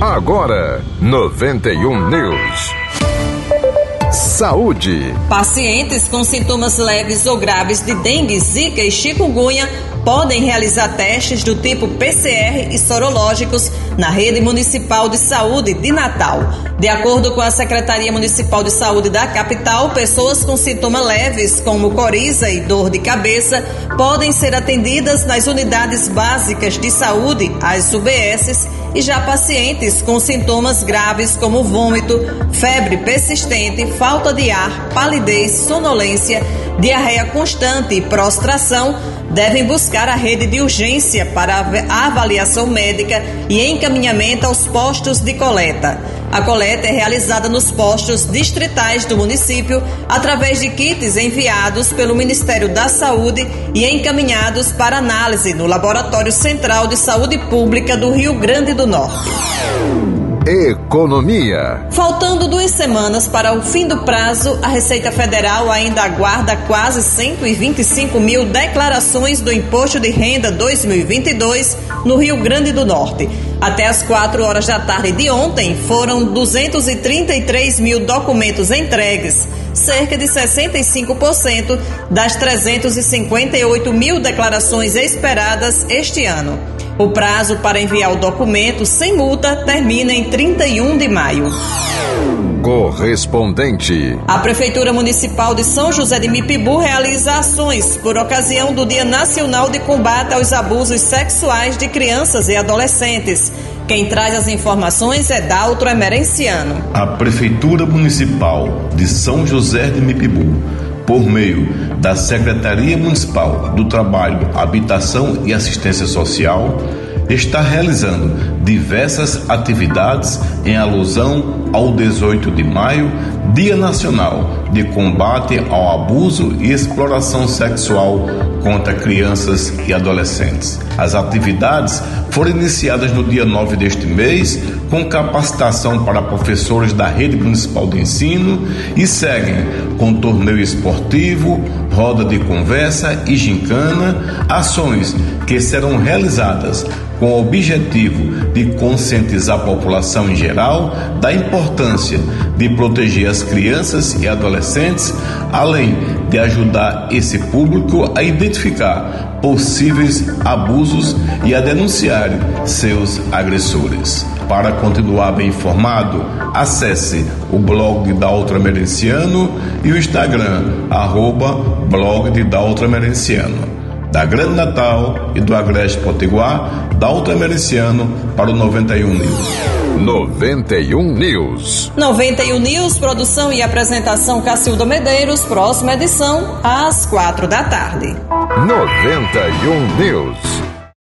Agora, 91 News. Saúde. Pacientes com sintomas leves ou graves de dengue, zika e chikungunya podem realizar testes do tipo PCR e sorológicos na rede municipal de saúde de Natal. De acordo com a Secretaria Municipal de Saúde da capital, pessoas com sintomas leves, como coriza e dor de cabeça, podem ser atendidas nas unidades básicas de saúde, as UBSs, e já pacientes com sintomas graves como vômito, febre persistente, falta de ar, palidez, sonolência, diarreia constante e prostração devem buscar a rede de urgência para avaliação médica e encaminhamento aos postos de coleta. A coleta é realizada nos postos distritais do município através de kits enviados pelo Ministério da Saúde e encaminhados para análise no Laboratório Central de Saúde Pública do Rio Grande do Norte. Economia. Faltando duas semanas para o fim do prazo, a Receita Federal ainda aguarda quase 125 mil declarações do Imposto de Renda 2022 no Rio Grande do Norte. Até as 4 horas da tarde de ontem, foram 233 mil documentos entregues, cerca de 65% das 358 mil declarações esperadas este ano. O prazo para enviar o documento sem multa termina em 31 de maio. Correspondente. A Prefeitura Municipal de São José de Mipibu realiza ações por ocasião do Dia Nacional de Combate aos Abusos Sexuais de Crianças e Adolescentes. Quem traz as informações é Daltro Emerenciano. A Prefeitura Municipal de São José de Mipibu por meio da Secretaria Municipal do Trabalho, Habitação e Assistência Social, está realizando diversas atividades em alusão ao 18 de maio, Dia Nacional de Combate ao Abuso e Exploração Sexual contra Crianças e Adolescentes. As atividades foram iniciadas no dia 9 deste mês, com capacitação para professores da rede municipal de ensino e seguem com torneio esportivo, roda de conversa e gincana, ações que serão realizadas com o objetivo de conscientizar a população em geral da importância de proteger as crianças e adolescentes, além de ajudar esse público a identificar possíveis abusos e a denunciar seus agressores. Para continuar bem informado, acesse o blog da Ultramerenciano e o Instagram, arroba blog de da Grande Natal e do Agreste Potiguar, da Ultramericiano para o 91 News. 91 News. 91 News, produção e apresentação Cacildo Medeiros, próxima edição às quatro da tarde. 91 News.